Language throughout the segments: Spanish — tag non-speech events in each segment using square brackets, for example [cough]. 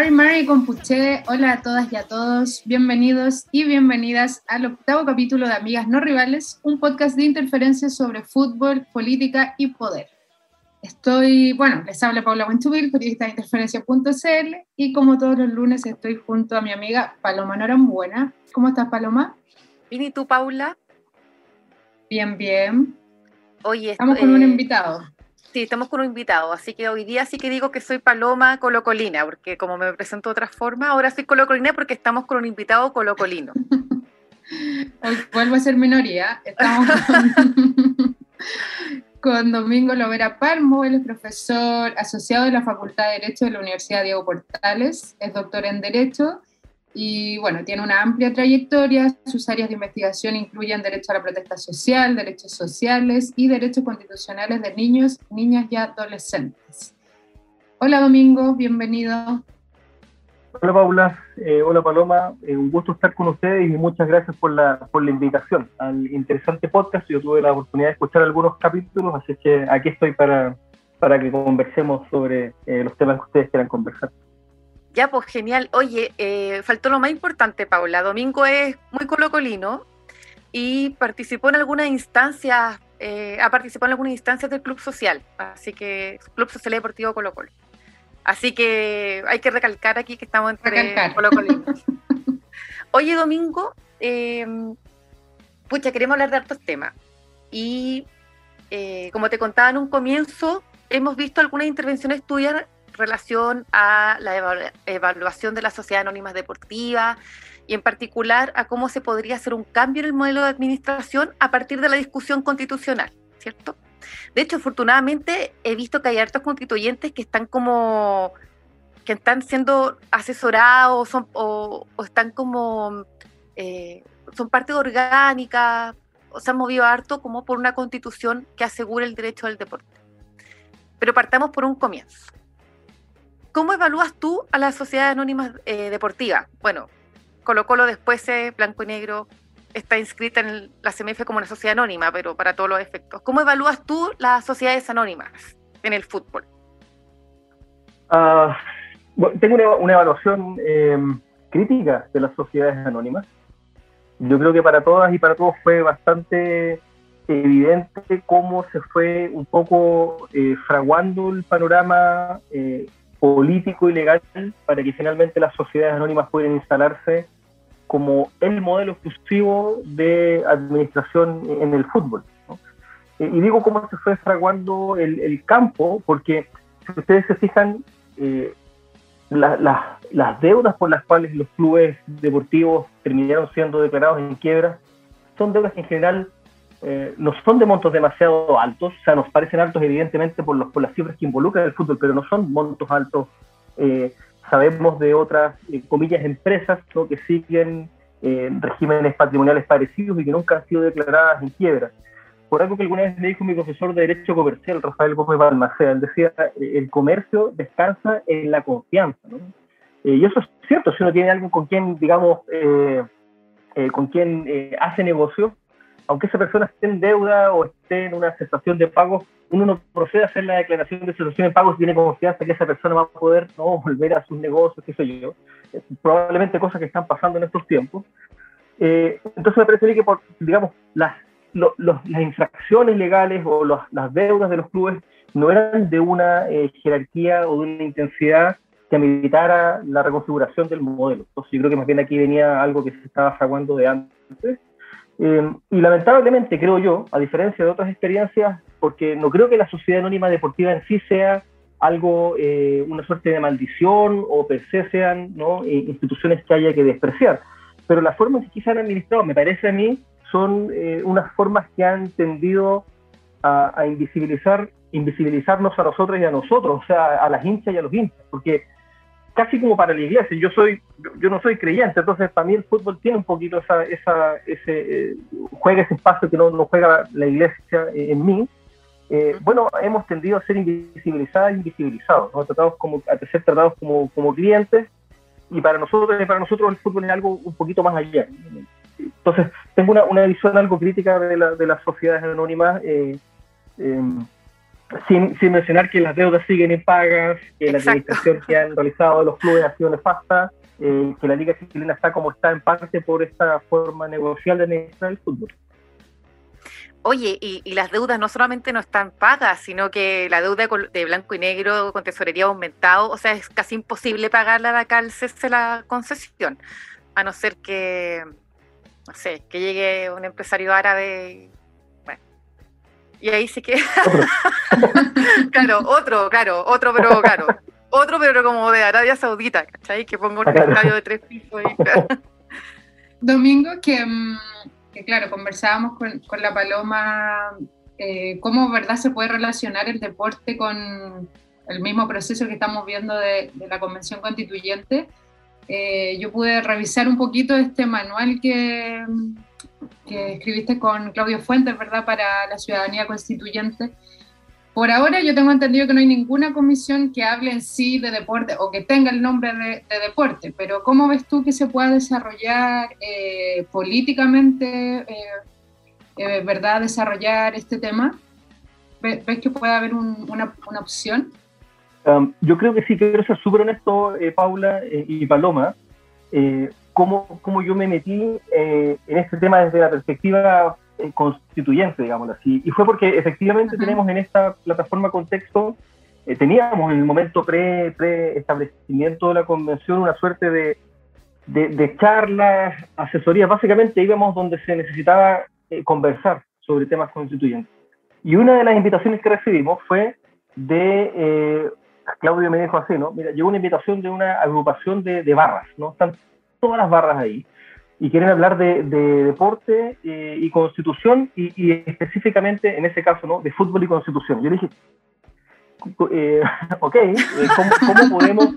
Mari Mari Compuche, hola a todas y a todos, bienvenidos y bienvenidas al octavo capítulo de Amigas No Rivales, un podcast de interferencias sobre fútbol, política y poder. Estoy, bueno, les habla Paula Buenchubil, periodista de interferencia.cl, y como todos los lunes estoy junto a mi amiga Paloma Norambuena. ¿Cómo estás, Paloma? Bien, ¿y tú, Paula? Bien, bien. Oye, estamos con un invitado. Sí, estamos con un invitado, así que hoy día sí que digo que soy Paloma Colocolina, porque como me presento de otra forma, ahora soy Colocolina porque estamos con un invitado colocolino. [laughs] vuelvo a ser minoría. Estamos con... [laughs] con Domingo Lovera Palmo, él es profesor asociado de la Facultad de Derecho de la Universidad Diego Portales, es doctor en Derecho y bueno, tiene una amplia trayectoria. Sus áreas de investigación incluyen derecho a la protesta social, derechos sociales y derechos constitucionales de niños, niñas y adolescentes. Hola Domingo, bienvenido. Hola Paula, eh, hola Paloma, eh, un gusto estar con ustedes y muchas gracias por la, por la invitación al interesante podcast. Yo tuve la oportunidad de escuchar algunos capítulos, así que aquí estoy para, para que conversemos sobre eh, los temas que ustedes quieran conversar. Ya, pues genial. Oye, faltó lo más importante, Paula. Domingo es muy colocolino y participó en algunas instancias, ha participado en algunas instancias del Club Social, así que Club Social Deportivo Colo Colo. Así que hay que recalcar aquí que estamos entre Colo [laughs] Oye, Domingo, eh, pucha, queremos hablar de hartos temas. Y eh, como te contaba en un comienzo, hemos visto algunas intervenciones tuyas relación a la evaluación de las sociedades anónimas deportivas y en particular a cómo se podría hacer un cambio en el modelo de administración a partir de la discusión constitucional, ¿cierto? De hecho, afortunadamente he visto que hay hartos constituyentes que están como que están siendo asesorados o, están como eh, son parte orgánica o se han movido harto como por una constitución que asegure el derecho al deporte. Pero partamos por un comienzo. ¿Cómo evalúas tú a las sociedades anónimas eh, deportivas? Bueno, Colo Colo después es blanco y negro, está inscrita en la CMF como una sociedad anónima, pero para todos los efectos. ¿Cómo evalúas tú las sociedades anónimas en el fútbol? Ah, tengo una, evaluación em, crítica de las sociedades anónimas. Yo creo que para todas y para todos fue bastante evidente cómo se fue un poco eh, fraguando el panorama eh, político y legal para que finalmente las sociedades anónimas pudieran instalarse como el modelo exclusivo de administración en el fútbol. Eh, y digo cómo se fue fraguando el, campo, porque si ustedes se fijan, eh, las deudas por las cuales los clubes deportivos terminaron siendo declarados en quiebra son deudas que en general eh, no son de montos demasiado altos, o sea, nos parecen altos evidentemente por, los, por las cifras que involucran el fútbol, pero no son montos altos sabemos de otras, eh, comillas, empresas que siguen eh, regímenes patrimoniales parecidos y que nunca han sido declaradas en quiebra. Por algo que alguna vez me dijo mi profesor de Derecho Comercial, Rafael Gómez Balmaceda, él decía, eh, el comercio descansa en la confianza. y eso es cierto, si uno tiene alguien con quien, digamos, con quien hace negocio, aunque esa persona esté en deuda o esté en una cesación de pagos, uno no procede a hacer la declaración de cesación de pagos y tiene confianza que esa persona va a poder ¿no? [laughs] volver a sus negocios, qué sé yo. probablemente cosas que están pasando en estos tiempos. Eh, entonces me parece que, por, digamos, las, las infracciones legales o las deudas de los clubes no eran de una eh, jerarquía o de una intensidad que ameritara la reconfiguración del modelo. Entonces yo creo que más bien aquí venía algo que se estaba fraguando de antes eh, y lamentablemente, creo yo, a diferencia de otras experiencias, porque no creo que la sociedad anónima deportiva en sí sea algo, eh, una suerte de maldición o per se sean ¿no? Eh, instituciones que haya que despreciar. Pero las formas que quizás han administrado, me parece a mí, son unas formas que han tendido a, a, invisibilizar, invisibilizarnos a nosotros y a nosotros, o sea, a las hinchas y a los hinchas, porque casi como para la iglesia. Yo soy, yo no soy creyente, entonces para mí el fútbol tiene un poquito esa, esa ese, eh, juega ese espacio que no, no, juega la iglesia en mí. Eh, bueno, hemos tendido a ser invisibilizadas e invisibilizados, ¿no? tratados como, a ser tratados como, como clientes, y para nosotros, para nosotros el fútbol es algo un poquito más allá. Entonces, tengo una, una visión algo crítica de, la, de las sociedades anónimas. Eh, em, sin, mencionar que las deudas siguen impagas, que la administración que han realizado los clubes ha sido nefasta, eh, que la Liga Chilena está como está en parte por esta forma negocial de administrar el fútbol. Oye, y, las deudas no solamente no están pagas, sino que la deuda de blanco y negro con tesorería ha aumentado, o sea, es casi imposible pagarla de acá al cese la concesión, a no ser que, no sé, que llegue un empresario árabe y ahí sí que. [laughs] claro, otro, claro, otro, pero claro. Otro, pero como de Arabia Saudita, ¿cachai? Que pongo un estadio de tres pisos. [laughs] Domingo, mm, que, claro, conversábamos con, con la Paloma, eh, cómo, ¿verdad?, se puede relacionar el deporte con el mismo proceso que estamos viendo de, de la Convención Constituyente. Eh, yo pude revisar un poquito este manual que que escribiste con Claudio Fuentes, ¿verdad?, para la ciudadanía constituyente. Por ahora yo tengo entendido que no hay ninguna comisión que hable en sí de deporte o que tenga el nombre de, deporte, pero ¿cómo ves tú que se pueda desarrollar eh, políticamente, eh, eh, verdad, desarrollar este tema? ¿Ves, que puede haber una, una, opción? Um, yo creo que sí, quiero ser súper honesto, Paula y Paloma cómo, yo me metí eh, en este tema desde la perspectiva eh, constituyente, digámoslo así. Y fue porque efectivamente tenemos en esta plataforma Contexto, eh, teníamos en el momento pre-establecimiento de la convención una suerte de, de, charlas, asesorías, básicamente íbamos donde se necesitaba conversar sobre temas constituyentes. Y una de las invitaciones que recibimos fue de Claudio me dijo así, ¿no? Mira, llegó una invitación de una agrupación de, de barras, ¿no? Están todas las barras ahí y quieren hablar de, deporte eh, y constitución y, específicamente en ese caso ¿no? de fútbol y constitución. Yo le dije, eh, [laughs] ok, eh, ¿cómo, podemos,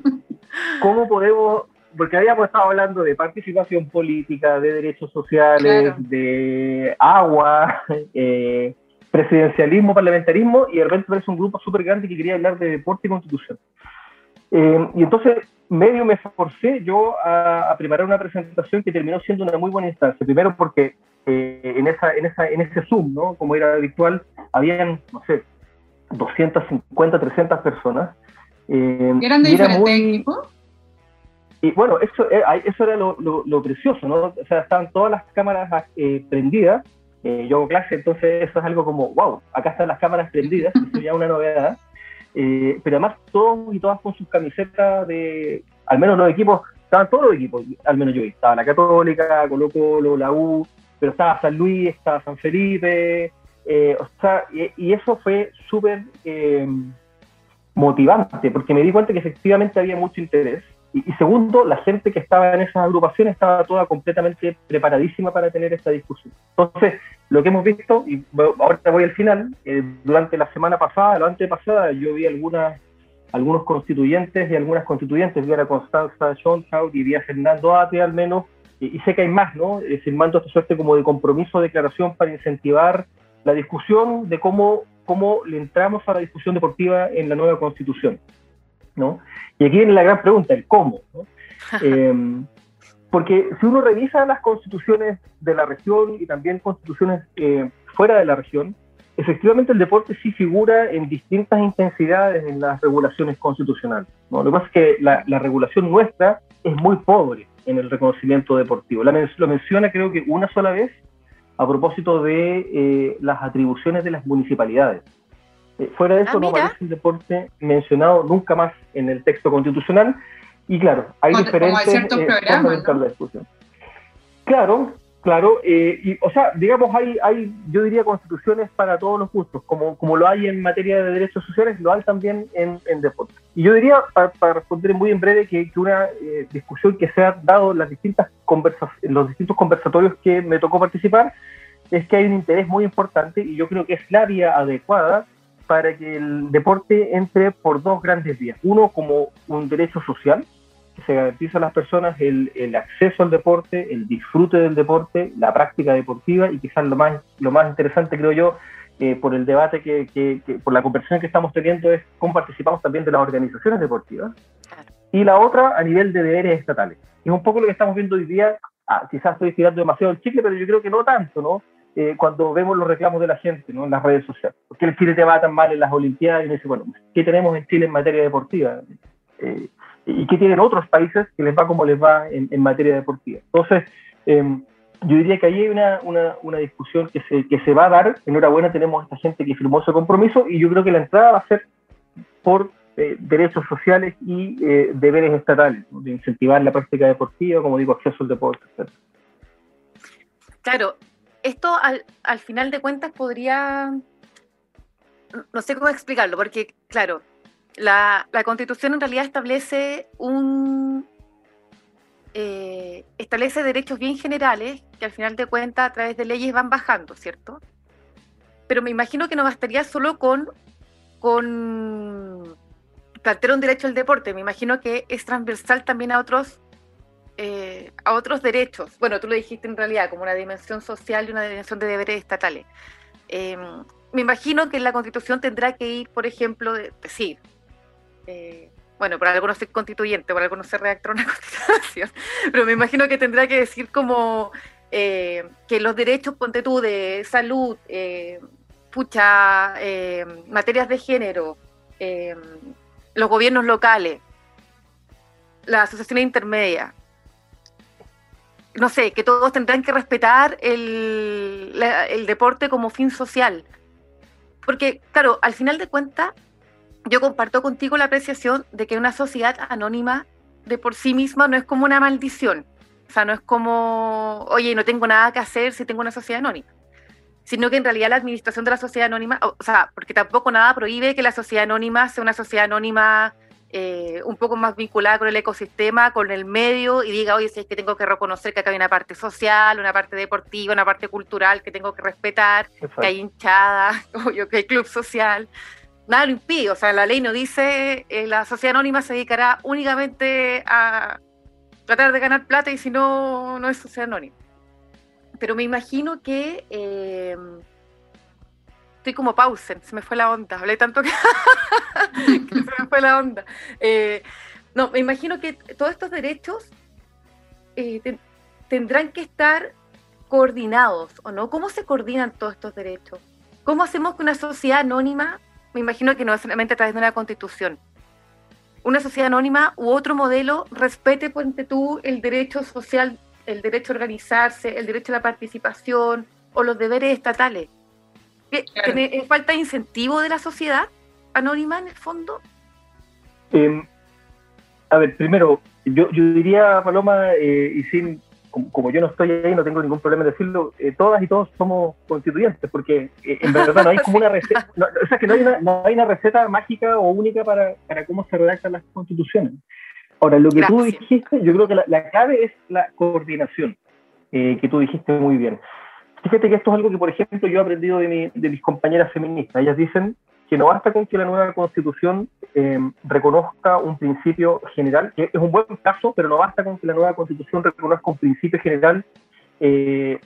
¿cómo podemos, porque habíamos estado hablando de participación política, de derechos sociales, de agua, [laughs] presidencialismo, parlamentarismo, y de repente parece un grupo súper grande que quería hablar de deporte y constitución. y entonces medio me forcé yo a, preparar una presentación que terminó siendo una muy buena instancia. Primero porque eh, en, esa, en, esa, en ese Zoom, ¿no? como era habitual, habían, no sé, 250, 300 personas. Eh, ¿Eran de diferentes equipos? Y bueno, eso, eh, eso era lo, lo, precioso, ¿no? O sea, estaban todas las cámaras eh, prendidas. yo hago clase, entonces eso es algo como, wow, acá están las cámaras prendidas, [laughs] eso ya una novedad. Eh, pero además todos y todas con sus camisetas de, al menos los equipos, estaban todos los equipos, al menos yo estaba la Católica, Colo Colo, la U, pero estaba San Luis, estaba San Felipe, eh, o sea, y, eso fue súper eh, motivante, porque me di cuenta que efectivamente había mucho interés, y, segundo, la gente que estaba en esas agrupaciones estaba toda completamente preparadísima para tener esta discusión. Entonces, lo que hemos visto, y ahora voy al final, eh, durante la semana pasada, la antepasada, yo vi algunas, algunos constituyentes y algunas constituyentes, vi a la Constanza Schoenhout y vi a Fernando Ate al menos, y, sé que hay más, ¿no? Eh, firmando esta suerte como de compromiso, declaración para incentivar la discusión de cómo, cómo le entramos a la discusión deportiva en la nueva constitución, ¿no? Y aquí viene la gran pregunta, el cómo, ¿no? [laughs] Eh, porque si uno revisa las constituciones de la región y también constituciones eh, fuera de la región, efectivamente el deporte sí figura en distintas intensidades en las regulaciones constitucionales. ¿no? Lo que pasa es que la, regulación nuestra es muy pobre en el reconocimiento deportivo. La, lo menciona creo que una sola vez a propósito de eh, las atribuciones de las municipalidades. Eh, fuera de eso ah, no aparece el deporte mencionado nunca más en el texto constitucional y claro, hay diferentes como hay de discusión. Claro, claro, eh, y, o sea, digamos, hay, hay, yo diría, constituciones para todos los gustos, como, como lo hay en materia de derechos sociales, lo hay también en, en deporte. Y yo diría, para, responder muy en breve, que, que una eh, discusión que se ha dado en las distintas los distintos conversatorios que me tocó participar, es que hay un interés muy importante y yo creo que es la vía adecuada para que el deporte entre por dos grandes vías. Uno como un derecho social, se garantiza a las personas el, el, acceso al deporte, el disfrute del deporte, la práctica deportiva y quizás lo más, lo más interesante, creo yo, eh, por el debate que, que, por la conversación que estamos teniendo es cómo participamos también de las organizaciones deportivas. Y la otra a nivel de deberes estatales. Es un poco lo que estamos viendo hoy día, ah, quizás estoy tirando demasiado el chicle, pero yo creo que no tanto, ¿no? eh, cuando vemos los reclamos de la gente ¿no? en las redes sociales. ¿Por qué el Chile te va tan mal en las Olimpiadas? Y uno dice, bueno, ¿qué tenemos en Chile en materia deportiva? Eh, ¿Y qué tienen otros países que les va como les va en, materia deportiva? Entonces, em, yo diría que ahí hay una, una, una, discusión que se, que se va a dar. Enhorabuena, tenemos a esta gente que firmó ese compromiso y yo creo que la entrada va a ser por eh, derechos sociales y deberes estatales, de incentivar la práctica deportiva, como digo, acceso al deporte, etc. Claro, esto al, al final de cuentas podría, no sé cómo explicarlo, porque claro, la, constitución en realidad establece un, eh, establece derechos bien generales que al final de cuentas a través de leyes van bajando, ¿cierto? Pero me imagino que no bastaría solo con, con plantear un derecho al deporte, me imagino que es transversal también a otros eh, a otros derechos. Bueno, tú lo dijiste en realidad, como una dimensión social y una dimensión de deberes estatales. Em, me imagino que la Constitución tendrá que ir, por ejemplo, de, decir, eh, bueno, por algo no soy constituyente, por algo no se redactó una [laughs] constitución, pero me imagino que tendrá que decir como eh, que los derechos, ponte de salud, pucha, materias de género, los gobiernos locales, las asociaciones intermedias, no sé, que todos tendrán que respetar el, deporte como fin social. Porque, claro, al final de cuentas, yo comparto contigo la apreciación de que una sociedad anónima de por sí misma no es como una maldición. O sea, no es como, oye, no tengo nada que hacer si tengo una sociedad anónima. Sino que en realidad la administración de la sociedad anónima, o sea, porque tampoco nada prohíbe que la sociedad anónima sea una sociedad anónima eh, un poco más vinculada con el ecosistema, con el medio, y diga, oye, si es que tengo que reconocer que acá hay una parte social, una parte deportiva, una parte cultural que tengo que respetar, que hay hinchada, [laughs] que hay club social. Nada lo impide, o sea, la ley no dice eh, la sociedad anónima se dedicará únicamente a tratar de ganar plata y si no, no es sociedad anónima. Pero me imagino que eh, estoy como pausen, se me fue la onda, hablé tanto que, [laughs] se me fue la onda. Eh, no, me imagino que todos estos derechos eh, tendrán que estar coordinados, ¿o no? ¿Cómo se coordinan todos estos derechos? ¿Cómo hacemos que una sociedad anónima, me imagino que no solamente a través de una constitución, una sociedad anónima u otro modelo respete, ponte tú, el derecho social, el derecho a organizarse, el derecho a la participación o los deberes estatales? ¿Es falta incentivo de la sociedad anónima en el fondo? Em, a ver, primero, yo, yo diría, Paloma, eh, y sin, como, yo no estoy ahí, no tengo ningún problema en decirlo, eh, todas y todos somos constituyentes, porque eh, en verdad no hay [laughs] como una receta, o sea, que no hay una, no hay una receta mágica o única para, para, cómo se redactan las constituciones. Ahora, lo que tú dijiste, yo creo que la, la clave es la coordinación, que tú dijiste muy bien. Fíjate que esto es algo que, por ejemplo, yo he aprendido de, mis compañeras feministas. Ellas dicen que no basta con que la nueva constitución eh, reconozca un principio general, que es un buen caso, pero no basta con que la nueva constitución reconozca un principio general eh,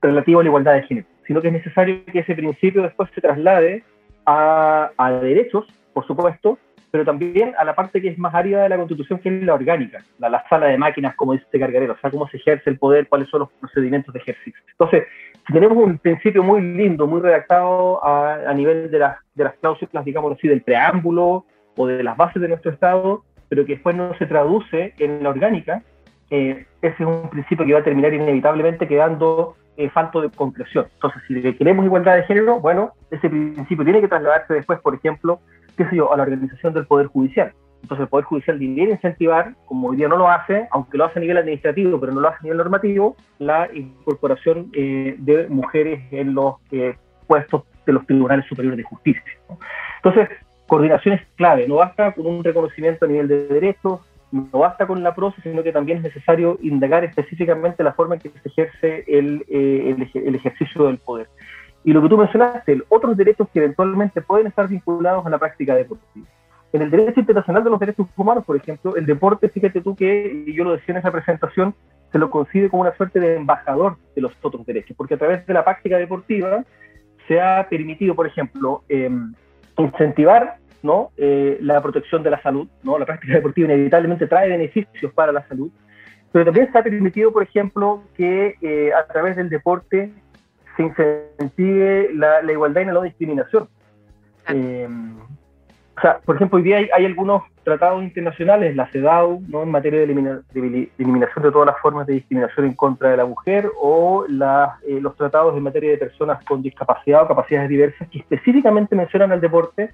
relativo a la igualdad de género, sino que es necesario que ese principio después se traslade a, a derechos, por supuesto, pero también a la parte que es más árida de la Constitución, que es la orgánica, la, sala de máquinas, como dice este Cargarero, o sea, cómo se ejerce el poder, cuáles son los procedimientos de ejercicio. Entonces, tenemos un principio muy lindo, muy redactado a, nivel de, las, de las cláusulas, digamos así, del preámbulo o de las bases de nuestro Estado, pero que después no se traduce en la orgánica, eh, ese es un principio que va a terminar inevitablemente quedando eh, falto de concreción. Entonces, si queremos igualdad de género, bueno, ese principio tiene que trasladarse después, por ejemplo, qué sé yo, a la organización del Poder Judicial. Entonces el Poder Judicial debería incentivar, como hoy día no lo hace, aunque lo hace a nivel administrativo, pero no lo hace a nivel normativo, la incorporación eh, de mujeres en los eh, puestos de los tribunales superiores de justicia. Entonces, coordinación es clave, no basta con un reconocimiento a nivel de derechos, no basta con la proceso, sino que también es necesario indagar específicamente la forma en que se ejerce el, eh, el ejercicio del poder. Y lo que tú mencionaste, otros derechos que eventualmente pueden estar vinculados a la práctica deportiva. En el derecho internacional de los derechos humanos, por ejemplo, el deporte, fíjate tú que, y yo lo decía en esa presentación, se lo concibe como una suerte de embajador de los otros derechos, porque a través de la práctica deportiva se ha permitido, por ejemplo, em, incentivar ¿no? Eh, la protección de la salud. ¿no? La práctica deportiva inevitablemente trae beneficios para la salud, pero también se ha permitido, por ejemplo, que eh, a través del deporte se incentive la, igualdad y la no discriminación. Eh, o sea, por ejemplo, hoy día hay, algunos tratados internacionales, la CEDAW, ¿no? en materia de, eliminación de todas las formas de discriminación en contra de la mujer, o eh, los tratados en materia de personas con discapacidad o capacidades diversas, que específicamente mencionan al deporte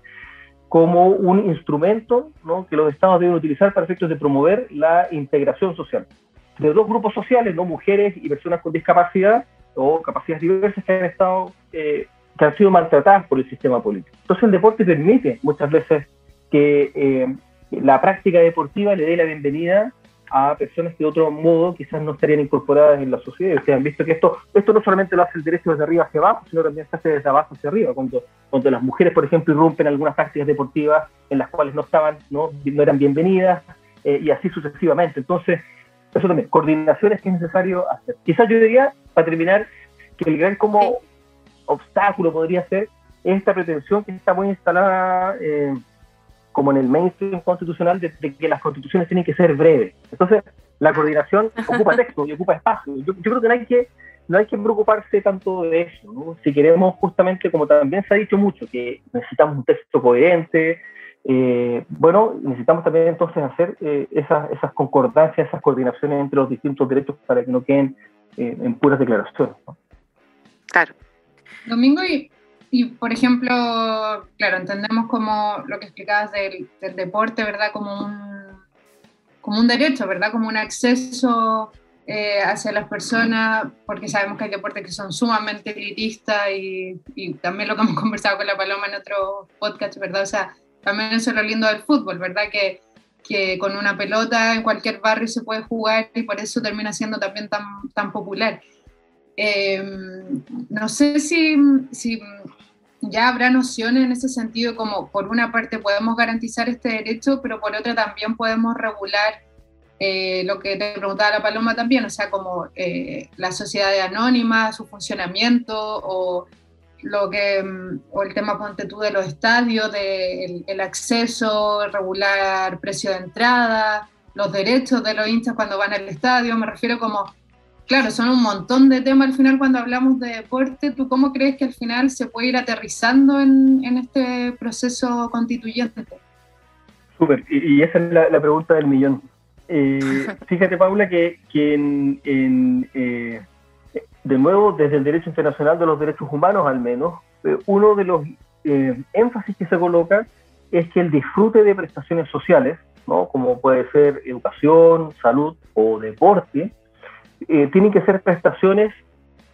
como un instrumento ¿no? que los estados deben utilizar para efectos de promover la integración social de dos grupos sociales, ¿no? mujeres y personas con discapacidad o capacidades diversas que han estado eh, que han sido maltratadas por el sistema político. Entonces el deporte permite muchas veces que eh, la práctica deportiva le dé la bienvenida a personas que de otro modo quizás no estarían incorporadas en la sociedad. Ustedes han visto que esto, esto no solamente lo hace el derecho desde arriba hacia abajo, sino también se hace desde abajo hacia arriba. Cuando, cuando las mujeres, por ejemplo, irrumpen algunas prácticas deportivas en las cuales no estaban, no, no eran bienvenidas, eh, y así sucesivamente. Entonces, eso también, coordinaciones que es necesario hacer. Quizás yo diría, para terminar, que el gran como obstáculo podría ser esta pretensión que está muy instalada eh, como en el mainstream constitucional de, que las constituciones tienen que ser breves. Entonces, la coordinación [laughs] ocupa texto y ocupa espacio. Yo, creo que no hay que no hay que preocuparse tanto de eso. Si queremos justamente, como también se ha dicho mucho, que necesitamos un texto coherente, eh, bueno, necesitamos también entonces hacer eh, esas, esas concordancias, esas coordinaciones entre los distintos derechos para que no queden en puras declaraciones. Claro. Domingo, y, y, por ejemplo, claro, entendemos como lo que explicabas del, deporte, ¿verdad? Como un, como un derecho, ¿verdad? Como un acceso eh, hacia las personas, porque sabemos que hay deportes que son sumamente elitistas y, y, también lo que hemos [laughs] conversado con la Paloma en otro podcast, ¿verdad? O sea, también eso es lo lindo del fútbol, ¿verdad? Que, que con una pelota en cualquier barrio se puede jugar y por eso termina siendo también tan, tan popular. Em, no sé si, si, ya habrá nociones en ese sentido, como por una parte podemos garantizar este derecho, pero por otra también podemos regular eh, lo que te preguntaba la Paloma también, o sea, como eh, la sociedad anónima, su funcionamiento o lo que o el tema ponte tú de los estadios, de el, acceso, regular precio de entrada, los derechos de los hinchas cuando van al estadio, me refiero como claro, son un montón de temas al final cuando hablamos de deporte. ¿Tú cómo crees que al final se puede ir aterrizando en, este proceso constituyente? Súper, y, esa es la, pregunta del millón. Eh, [laughs] fíjate, Paula, que, en, eh, de nuevo, desde el derecho internacional de los derechos humanos al menos, eh, uno de los énfasis que se coloca es que el disfrute de prestaciones sociales, ¿no? como puede ser educación, salud o deporte, eh, tienen que ser prestaciones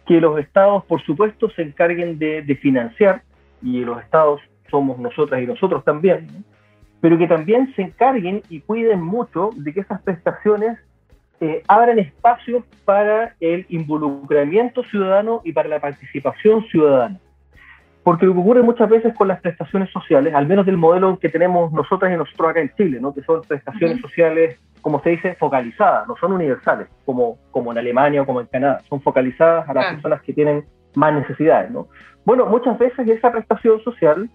que los estados, por supuesto, se encarguen de, financiar, y los estados somos nosotras y nosotros también, pero que también se encarguen y cuiden mucho de que esas prestaciones eh, abran espacios para el involucramiento ciudadano y para la participación ciudadana. Porque lo que ocurre muchas veces con las prestaciones sociales, al menos del modelo que tenemos nosotras y nosotros acá en Chile, ¿no? que son prestaciones sociales como se dice, focalizadas, no son universales, como, como en Alemania o como en Canadá, son focalizadas a las personas que tienen más necesidades. ¿no? Bueno, muchas veces esa prestación social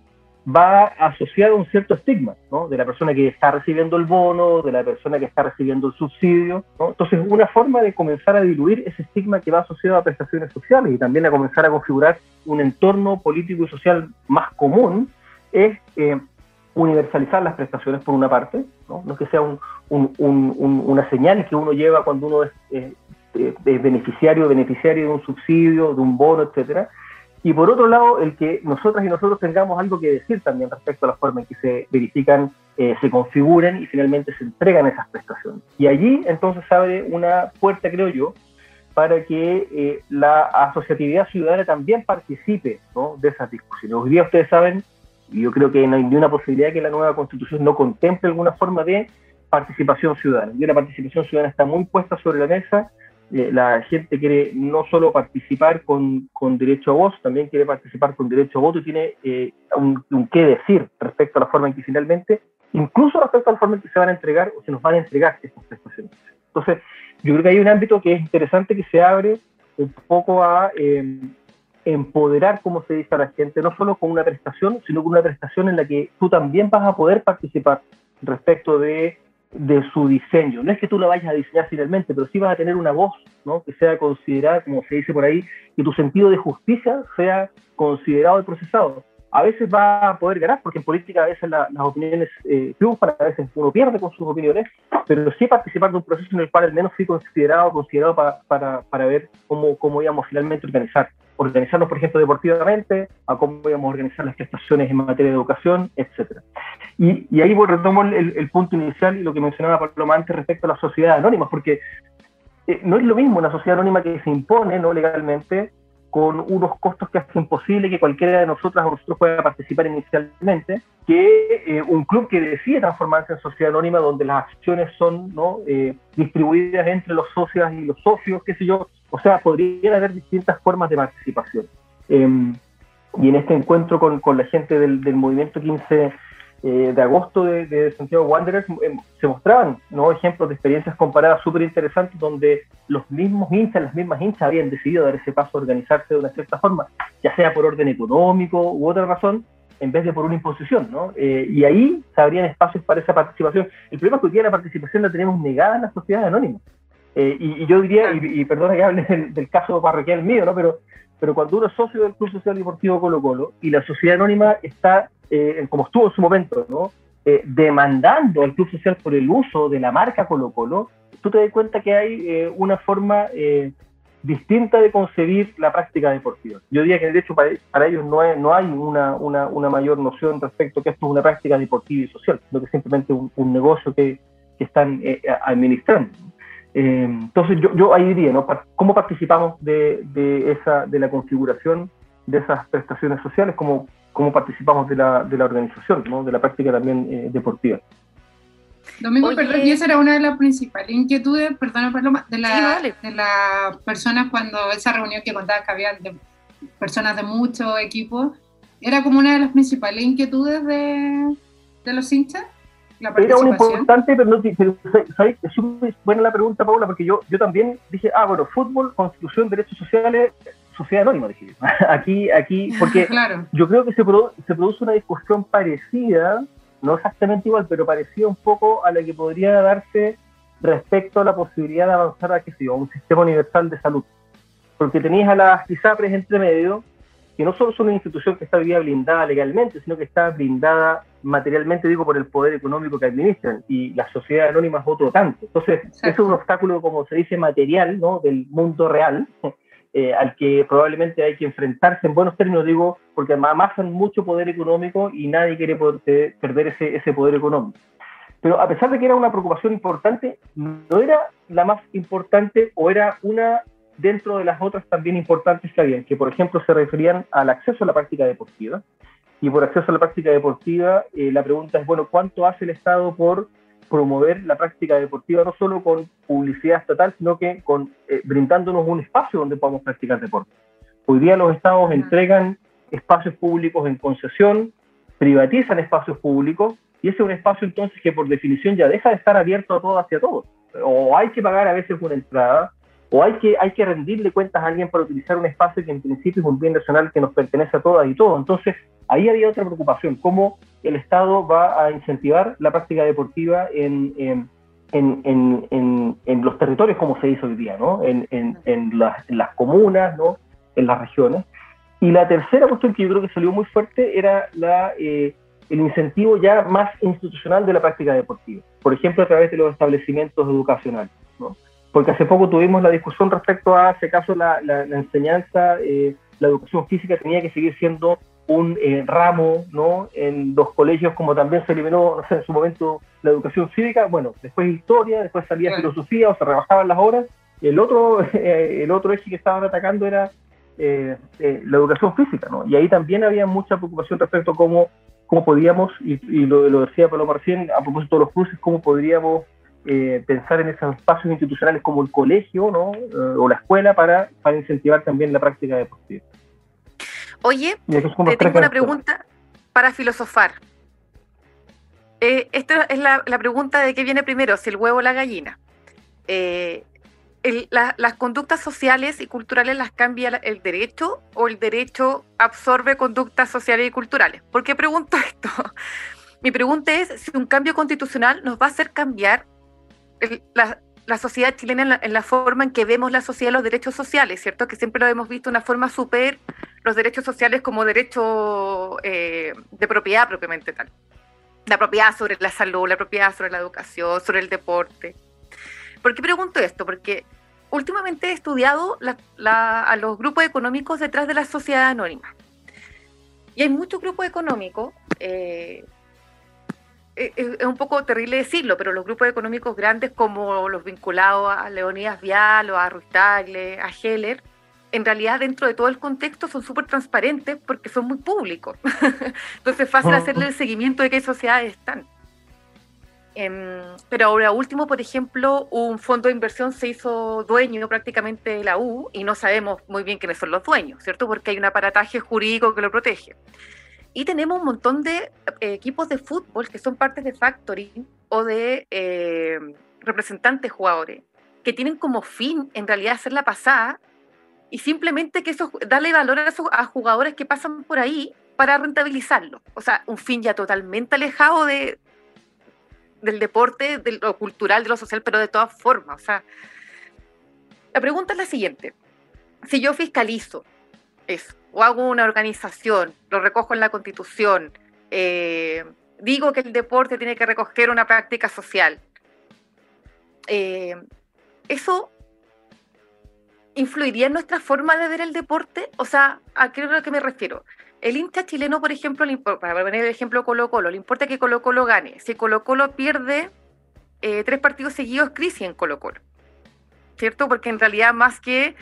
va asociada a un cierto estigma, ¿no? De la persona que está recibiendo el bono, de la persona que está recibiendo el subsidio. Entonces, una forma de comenzar a diluir ese estigma que va asociado a prestaciones sociales y también a comenzar a configurar un entorno político y social más común es eh, universalizar las prestaciones por una parte, no, que sea un, una señal que uno lleva cuando uno es, beneficiario o beneficiario de un subsidio, de un bono, etcétera. Y por otro lado, el que nosotras y nosotros tengamos algo que decir también respecto a la forma en que se verifican, eh, se configuran y finalmente se entregan esas prestaciones. Y allí entonces abre una puerta, creo yo, para que eh, la asociatividad ciudadana también participe de esas discusiones. Hoy día ustedes saben y yo creo que no hay ni una posibilidad que la nueva constitución no contemple alguna forma de participación ciudadana. Y la participación ciudadana está muy puesta sobre la mesa. Eh, la gente quiere no solo participar con, con, derecho a voz, también quiere participar con derecho a voto y tiene eh, un, un, qué decir respecto a la forma en que finalmente, incluso respecto a la forma en que se van a entregar o se nos van a entregar estas prestaciones. Entonces, yo creo que hay un ámbito que es interesante que se abre un poco a eh, empoderar, como se dice a la gente, no solo con una prestación, sino con una prestación en la que tú también vas a poder participar respecto de de su diseño. No es que tú la vayas a diseñar finalmente, pero sí vas a tener una voz ¿no? que sea considerada, como se dice por ahí, que tu sentido de justicia sea considerado y procesado. A veces va a poder ganar, porque en política a veces las opiniones eh, triunfan, a veces uno pierde con sus opiniones, pero sí participar de un proceso en el cual al menos fui considerado, considerado para, para, para ver cómo, cómo íbamos finalmente a organizar organizarnos, por ejemplo, deportivamente, a cómo podíamos organizar las prestaciones en materia de educación, etc. Y, y ahí retomo el, punto inicial y lo que mencionaba Pablo antes respecto a las sociedades anónimas, porque eh, no es lo mismo una sociedad anónima que se impone no legalmente con unos costos que hacen posible que cualquiera de nosotras o nosotros pueda participar inicialmente, que eh, un club que decide transformarse en sociedad anónima donde las acciones son ¿no? Eh, distribuidas entre los socios y los socios, qué sé yo, o sea, podrían haber distintas formas de participación. Em, y en este encuentro con, la gente del movimiento 15 eh, de agosto de, Santiago Wanderers em, se mostraban ¿no? ejemplos de experiencias comparadas súper interesantes donde los mismos hinchas, las mismas hinchas habían decidido dar ese paso a organizarse de una cierta forma, ya sea por orden económico u otra razón, en vez de por una imposición, ¿no? Eh, y ahí se abrían espacios para esa participación. El problema es que hoy día la participación la tenemos negada en las sociedades anónimas. Eh, y, yo diría, y, perdona que hable del, caso parroquial mío, ¿no? pero, pero cuando uno es socio del Club Social Deportivo Colo Colo y la sociedad anónima está, eh, como estuvo en su momento, ¿no? Eh, demandando al Club Social por el uso de la marca Colo Colo, tú te das cuenta que hay una forma distinta de concebir la práctica deportiva. Yo diría que de hecho para, para ellos no, no hay una, una, una, mayor noción respecto a que esto es una práctica deportiva y social, sino que es simplemente un, un negocio que, que están administrando. Eh, entonces yo, yo, ahí diría, ¿no? ¿Cómo participamos de, de, esa, de la configuración de esas prestaciones sociales? ¿Cómo, cómo participamos de la, de la organización, ¿no? de la práctica también eh, deportiva? Domingo, perdón, y esa era una de las principales inquietudes, perdón, Paloma, de, la, de las personas cuando esa reunión que contaba que había de personas de muchos equipos, era como una de las principales inquietudes de, de los hinchas. Era un importante, pero no ¿sabes? Es buena la pregunta, Paula, porque yo, yo también dije, ah, bueno, fútbol, constitución, derechos sociales, sociedad anónima, dije. [laughs] aquí, aquí, porque [laughs] yo creo que se, se produce una discusión parecida, no exactamente igual, pero parecida un poco a la que podría darse respecto a la posibilidad de avanzar a, sé yo, un sistema universal de salud. Porque tenías a las ISAPRES entre medio, que no solo son una institución que está blindada legalmente, sino que está blindada materialmente, digo, por el poder económico que administran, y la sociedad anónima es otro tanto. Entonces, eso es un obstáculo, como se dice, material, ¿no?, del mundo real, eh, al que probablemente hay que enfrentarse, en buenos términos digo, porque amasan mucho poder económico y nadie quiere perder ese, ese poder económico. Pero a pesar de que era una preocupación importante, no era la más importante o era una dentro de las otras también importantes que habían, que por ejemplo se referían al acceso a la práctica deportiva. Y por acceso a la práctica deportiva, eh, la pregunta es, bueno, ¿cuánto hace el Estado por promover la práctica deportiva, no solo con publicidad estatal, sino que con, eh, brindándonos un espacio donde podamos practicar deporte? Hoy día los estados entregan espacios públicos en concesión, privatizan espacios públicos, y ese es un espacio entonces que por definición ya deja de estar abierto a todos hacia todos. O hay que pagar a veces una entrada, o hay que, hay que rendirle cuentas a alguien para utilizar un espacio que en principio es un bien nacional que nos pertenece a todas y todos. Entonces, ahí había otra preocupación, cómo el Estado va a incentivar la práctica deportiva en, en, en, en los territorios como se hizo hoy día, ¿no? en, las, las, comunas, ¿no? en las regiones. Y la tercera cuestión que yo creo que salió muy fuerte era la, eh, el incentivo ya más institucional de la práctica deportiva, por ejemplo, a través de los establecimientos educacionales. ¿no? porque hace poco tuvimos la discusión respecto a, ese caso, la, la, enseñanza, eh, la educación física tenía que seguir siendo un eh, ramo, ¿no? En los colegios, como también se eliminó, no sé, en su momento la educación cívica, bueno, después historia, después salía filosofía o se rebajaban las horas. Y el otro, [laughs] el otro eje que estaban atacando era eh, la educación física, ¿no? Y ahí también había mucha preocupación respecto a cómo, cómo podíamos, y, lo, lo, decía Paloma recién, a propósito de los cruces, cómo podríamos eh, pensar en esos espacios institucionales como el colegio ¿no? Eh, o la escuela para, para incentivar también la práctica deportiva. Oye, te tengo una pregunta para filosofar. Eh, esta es la, la, pregunta de qué viene primero, si el huevo o la gallina. las conductas sociales y culturales las cambia el derecho o el derecho absorbe conductas sociales y culturales. ¿Por qué pregunto [laughs] esto? Mi pregunta es si un cambio constitucional nos va a hacer cambiar la, la, sociedad chilena en la, forma en que vemos la sociedad los derechos sociales, ¿cierto? Que siempre lo hemos visto una forma súper, los derechos sociales como derecho eh, de propiedad propiamente tal. La propiedad sobre la salud, la propiedad sobre la educación, sobre el deporte. ¿Por qué pregunto esto? Porque últimamente he estudiado a los grupos económicos detrás de la sociedad anónima. Y hay muchos grupos económicos, eh, es un poco terrible decirlo, pero los grupos económicos grandes como los vinculados a Leonidas Vial o a Ruiz Tagle, a Heller, en realidad dentro de todo el contexto son súper transparentes porque son muy públicos. [laughs] Entonces es fácil hacerle el seguimiento de qué sociedades están. Em, pero ahora último, por ejemplo, un fondo de inversión se hizo dueño prácticamente de la U y no sabemos muy bien quiénes son los dueños, ¿cierto? Porque hay un aparataje jurídico que lo protege. Y tenemos un montón de eh, equipos de fútbol que son partes de factoring o de eh, representantes jugadores, que tienen como fin en realidad hacer la pasada y simplemente que eso, darle valor a, a jugadores que pasan por ahí para rentabilizarlo. O sea, un fin ya totalmente alejado de, del deporte, de lo cultural, de lo social, pero de todas formas. O sea, la pregunta es la siguiente. Si yo fiscalizo eso, o hago una organización, lo recojo en la constitución, eh, digo que el deporte tiene que recoger una práctica social, eh, eso influiría en nuestra forma de ver el deporte? O sea, ¿a qué es lo que me refiero? El hincha chileno, por ejemplo, para poner el ejemplo Colo Colo, le importa que Colo Colo gane. Si Colo Colo pierde eh, tres partidos seguidos, crisis en Colo Colo. ¿Cierto? Porque en realidad más que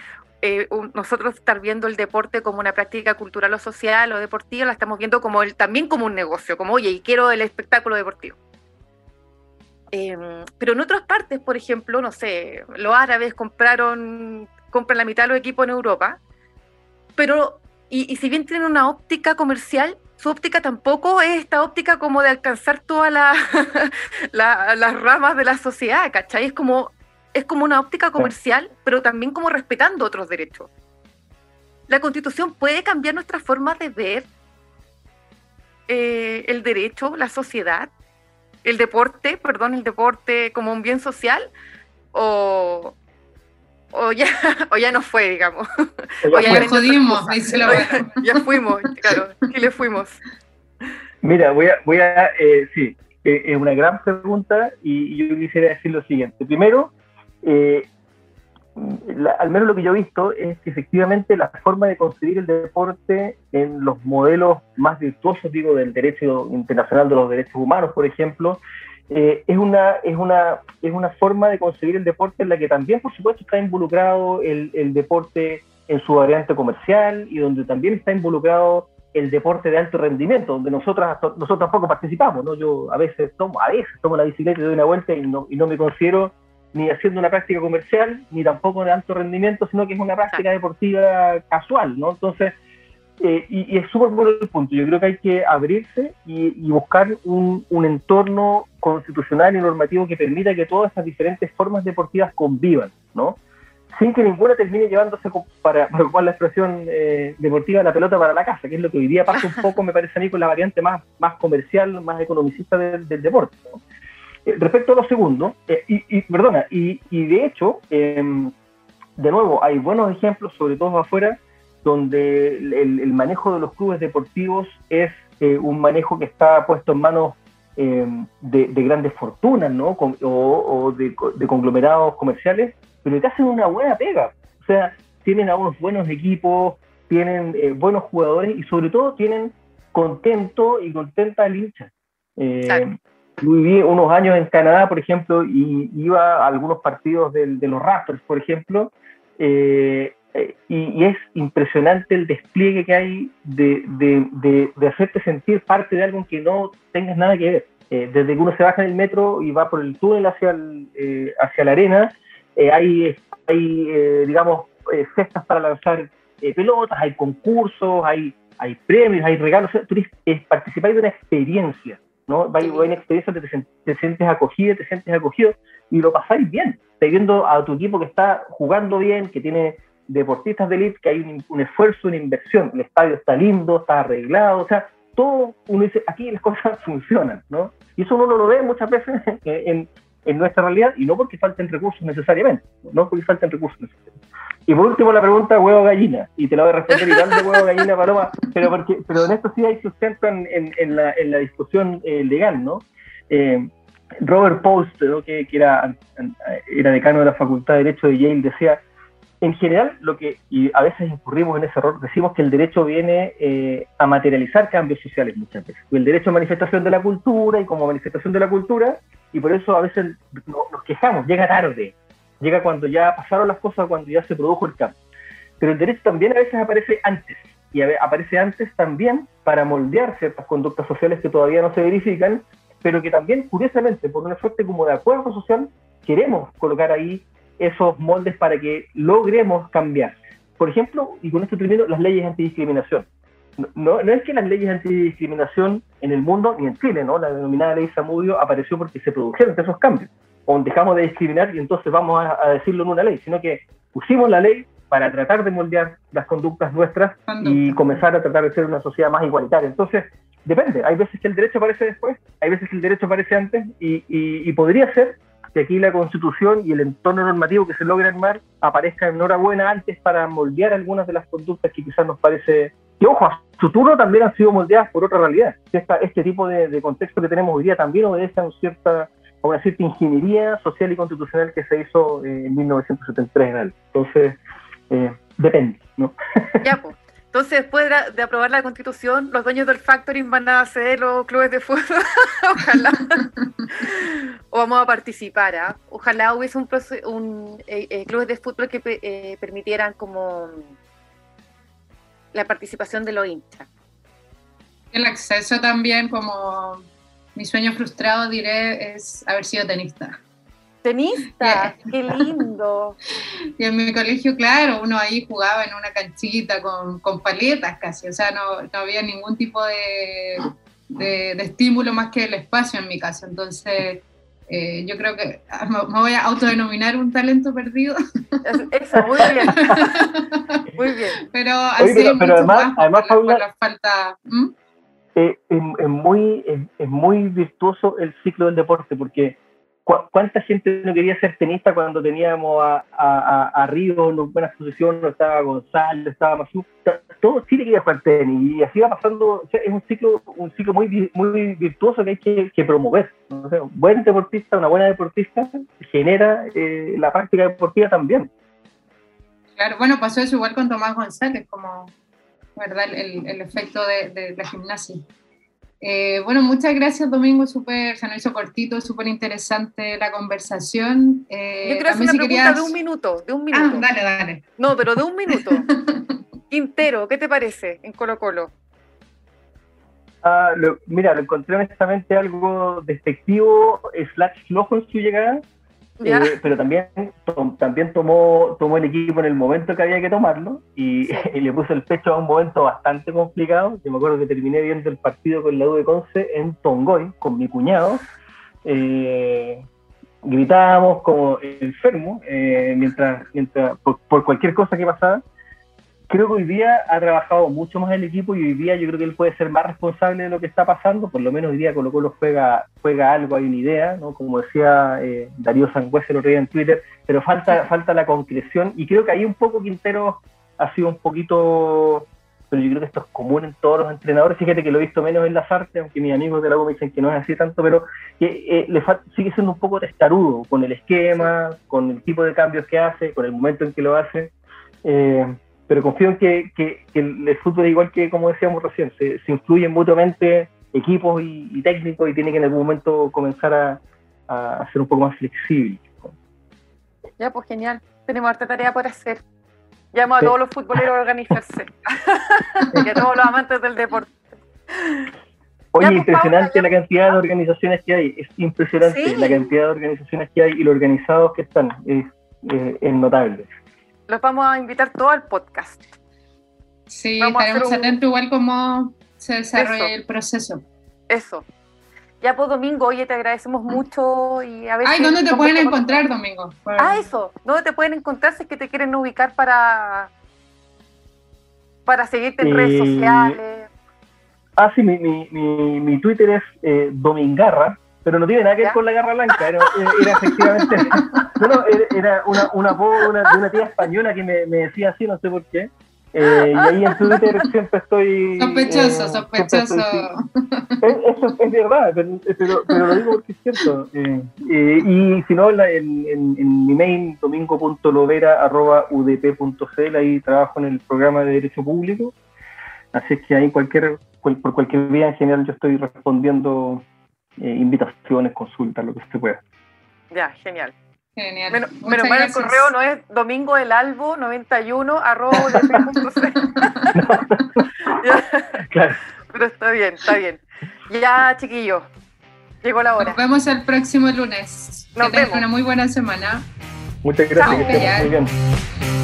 eh, nosotros estar viendo el deporte como una práctica cultural o social o deportiva, la estamos viendo como también como un negocio, como, oye, y quiero el espectáculo deportivo. Em, pero en otras partes, por ejemplo, no sé, los árabes compraron, compran la mitad de los equipos en Europa, pero y, si bien tienen una óptica comercial, su óptica tampoco es esta óptica como de alcanzar todas [laughs] las ramas de la sociedad, ¿cachai? Es como, es como una óptica comercial, pero también como respetando otros derechos. La constitución puede cambiar nuestra forma de ver eh, el derecho, la sociedad, el deporte, perdón, el deporte como un bien social, o, o ya, [laughs] o ya no fue, digamos. O ya, [laughs] le jodimos, ahí se lo Ya fuimos, claro, y le fuimos. Mira, voy a, voy a eh, sí, eh, es una gran pregunta y yo quisiera decir lo siguiente. Primero, eh, al menos lo que yo he visto es que efectivamente la forma de concebir el deporte en los modelos más virtuosos, digo, del derecho internacional de los derechos humanos, por ejemplo, eh, es, una, es, una, es una forma de concebir el deporte en la que también, por supuesto, está involucrado el, el deporte en su variante comercial y donde también está involucrado el deporte de alto rendimiento, donde nosotros, nosotros tampoco participamos, ¿no? Yo a veces tomo, a veces tomo la bicicleta y doy una vuelta y no, y no me considero ni haciendo una práctica comercial, ni tampoco de alto rendimiento, sino que es una práctica deportiva casual, ¿no? Entonces, eh, y, es súper bueno el punto. Yo creo que hay que abrirse y, buscar un, entorno constitucional y normativo que permita que todas estas diferentes formas deportivas convivan, ¿no? Sin que ninguna termine llevándose, para, [laughs] para la expresión eh, deportiva, la pelota para la casa, que es lo que hoy día pasa un [laughs] poco, me parece a mí, con la variante más, más comercial, más economicista del, deporte. Eh, respecto a lo segundo, y, perdona, y, de hecho, em, de nuevo, hay buenos ejemplos, sobre todo afuera, donde el, manejo de los clubes deportivos es eh, un manejo que está puesto en manos eh, de, grandes fortunas, ¿no? o, de, conglomerados comerciales, pero que hacen una buena pega. O sea, tienen a unos buenos equipos, tienen eh, buenos jugadores y sobre todo tienen contento y contenta al hincha. Viví unos años en Canadá, por ejemplo, y iba a algunos partidos de los Raptors, por ejemplo, eh, eh, y, es impresionante el despliegue que hay de, hacerte sentir parte de algo que no tengas nada que ver. Eh, desde que uno se baja en el metro y va por el túnel hacia, eh, hacia la arena, hay, hay digamos, cestas para lanzar pelotas, hay concursos, hay, hay premios, hay regalos. Tú participáis de una experiencia, ¿no? Vais a una experiencia donde te, te, sientes acogido, te sientes acogido y lo pasáis bien. Estás viendo a tu equipo que está jugando bien, que tiene deportistas de élite que hay un, esfuerzo, una inversión. El estadio está lindo, está arreglado, o sea, todo uno dice, aquí las cosas [laughs] funcionan, ¿no? Y eso uno lo ve muchas veces [laughs] en, en nuestra realidad y no porque falten recursos necesariamente, no porque falten recursos necesariamente. Y por último la pregunta huevo gallina, y te la voy a responder igual de huevo gallina, [laughs] Paloma, pero, porque, pero en esto sí hay sustento en, en, la, en la, discusión eh, legal, ¿no? Eh, Robert Post, que, que era, era decano de la Facultad de Derecho de Yale, decía, en general, lo que, y a veces incurrimos en ese error, decimos que el derecho viene eh, a materializar cambios sociales muchas veces. El derecho a manifestación de la cultura y como manifestación de la cultura, y por eso a veces nos quejamos, llega tarde, llega cuando ya pasaron las cosas, cuando ya se produjo el cambio. Pero el derecho también a veces aparece antes, y aparece antes también para moldear ciertas conductas sociales que todavía no se verifican, pero que también, curiosamente, por una suerte como de acuerdo social, queremos colocar ahí esos moldes para que logremos cambiar. Por ejemplo, y con esto termino, las leyes antidiscriminación. No, no es que las leyes antidiscriminación en el mundo, ni en Chile, ¿no? La denominada ley Samudio apareció porque se produjeron esos cambios. O dejamos de discriminar y entonces vamos a, decirlo en una ley, sino que pusimos la ley para tratar de moldear las conductas nuestras y comenzar a tratar de ser una sociedad más igualitaria. Entonces, depende. Hay veces que el derecho aparece después, hay veces que el derecho aparece antes y, y podría ser que aquí la constitución y el entorno normativo que se logra armar aparezca enhorabuena antes para moldear algunas de las conductas que quizás nos parece que, ojo, a futuro también han sido moldeadas por otra realidad. este tipo de, contexto que tenemos hoy día también obedece a, cierta, a una cierta ingeniería social y constitucional que se hizo eh, en 1973 en. Entonces, eh, depende, ¿no? Ya, pues. Entonces, después de, aprobar la constitución, los dueños del factoring van a ceder los clubes de fútbol. [laughs] Ojalá. o vamos a participar. ¿ah? Ojalá hubiese un, un eh, eh, clubes de fútbol que eh, permitieran como la participación de los hinchas. El acceso también, como mi sueño frustrado, diré, es haber sido tenista. Tenista, qué lindo. Y en mi colegio, claro, uno ahí jugaba en una canchita con, con paletas casi, o sea, no, no había ningún tipo de, de, estímulo más que el espacio en mi caso. Entonces, eh, yo creo que ah, me, voy a autodenominar un talento perdido. Eso, muy bien. muy bien. [laughs] Pero así pero, además, además la falta. Eh, es, muy, es muy virtuoso el ciclo del deporte, porque ¿Cuánta gente no quería ser tenista cuando teníamos a, a, a Río en buena posición, no estaba Gonzalo, estaba Mazú? Todo Chile quería jugar tenis y así va pasando. es un ciclo un ciclo muy, muy virtuoso que hay que, promover. un buen deportista, una buena deportista, genera eh, la práctica deportiva también. Claro, bueno, pasó eso igual con Tomás González, como ¿verdad? El, el efecto de la gimnasia. Eh, bueno, muchas gracias Domingo, super, se nos hizo cortito, súper interesante la conversación. Eh, Yo quiero hacer una pregunta de un minuto, de un ah, minuto. dale, dale. No, pero de un minuto. [laughs] Quintero, ¿qué te parece en Colo Colo? Ah, mira, lo encontré honestamente algo despectivo, slash flojo en su llegada, eh, pero también, también tomó, tomó el equipo en el momento que había que tomarlo [laughs] y, le puso el pecho a un momento bastante complicado. Yo me acuerdo que terminé viendo el partido con la U de Conce en Tongoy con mi cuñado. Eh, gritábamos como enfermos eh, mientras, mientras por, cualquier cosa que pasaba creo que hoy día ha trabajado mucho más el equipo y hoy día yo creo que él puede ser más responsable de lo que está pasando, por lo menos hoy día Colo Colo juega, juega algo, hay una idea, ¿no? como decía eh, Darío Sangüese el otro día en Twitter, pero falta, falta la concreción y creo que ahí un poco Quintero ha sido un poquito, pero yo creo que esto es común en todos los entrenadores, fíjate que lo he visto menos en las artes, aunque mis amigos de la U me dicen que no es así tanto, pero que eh, le sigue siendo un poco testarudo con el esquema, con el tipo de cambios que hace, con el momento en que lo hace. Eh, pero confío en que, que, el, fútbol, igual que como decíamos recién, se, se influyen mutuamente equipos y, técnicos y tiene que en algún momento comenzar a, a ser un poco más flexible. Ya, pues genial. Tenemos harta tarea por hacer. Llamo a todos los futboleros a organizarse. [laughs] y a todos los amantes del deporte. Oye, pues, impresionante la cantidad de organizaciones que hay. Es impresionante la cantidad de organizaciones que hay y los organizados que están. Es, es notable los vamos a invitar todo al podcast. Sí, estaremos atentos igual cómo se desarrolla el proceso. Eso. Ya pues Domingo, oye, te agradecemos mucho y a ver Ay, ¿dónde te pueden encontrar, Domingo? Ah, eso. ¿Dónde te pueden encontrar si es que te quieren ubicar para para seguirte en redes sociales? Ah, sí, mi, mi, mi, mi Twitter es eh, Domingarra, pero no tiene nada que ver con la garra blanca, era, era efectivamente, [laughs] no, no, era, una, una de una, una tía española que me, me decía así, no sé por qué. Eh, y ahí en Twitter siempre estoy... Sospechoso, eh, sospechoso. es, eso es verdad, pero, pero, pero lo digo porque es cierto. Eh, eh, y si no, en, en, en mi mail, domingo.lovera.udp.cl, ahí trabajo en el programa de Derecho Público. Así es que ahí cualquier, cual- por cualquier vía en general yo estoy respondiendo eh, invitaciones, consultas, lo que se pueda. Ya, genial. Genial. Menos, Muchas menos mal el correo no es domingoelalbo91 arroba [laughs] udp.cl. [laughs] Ya, Claro. Pero está bien, está bien. Ya, chiquillos, llegó la hora. Nos vemos el próximo lunes. Nos que vemos. una muy buena semana. Muchas gracias, Chao. que estén muy bien.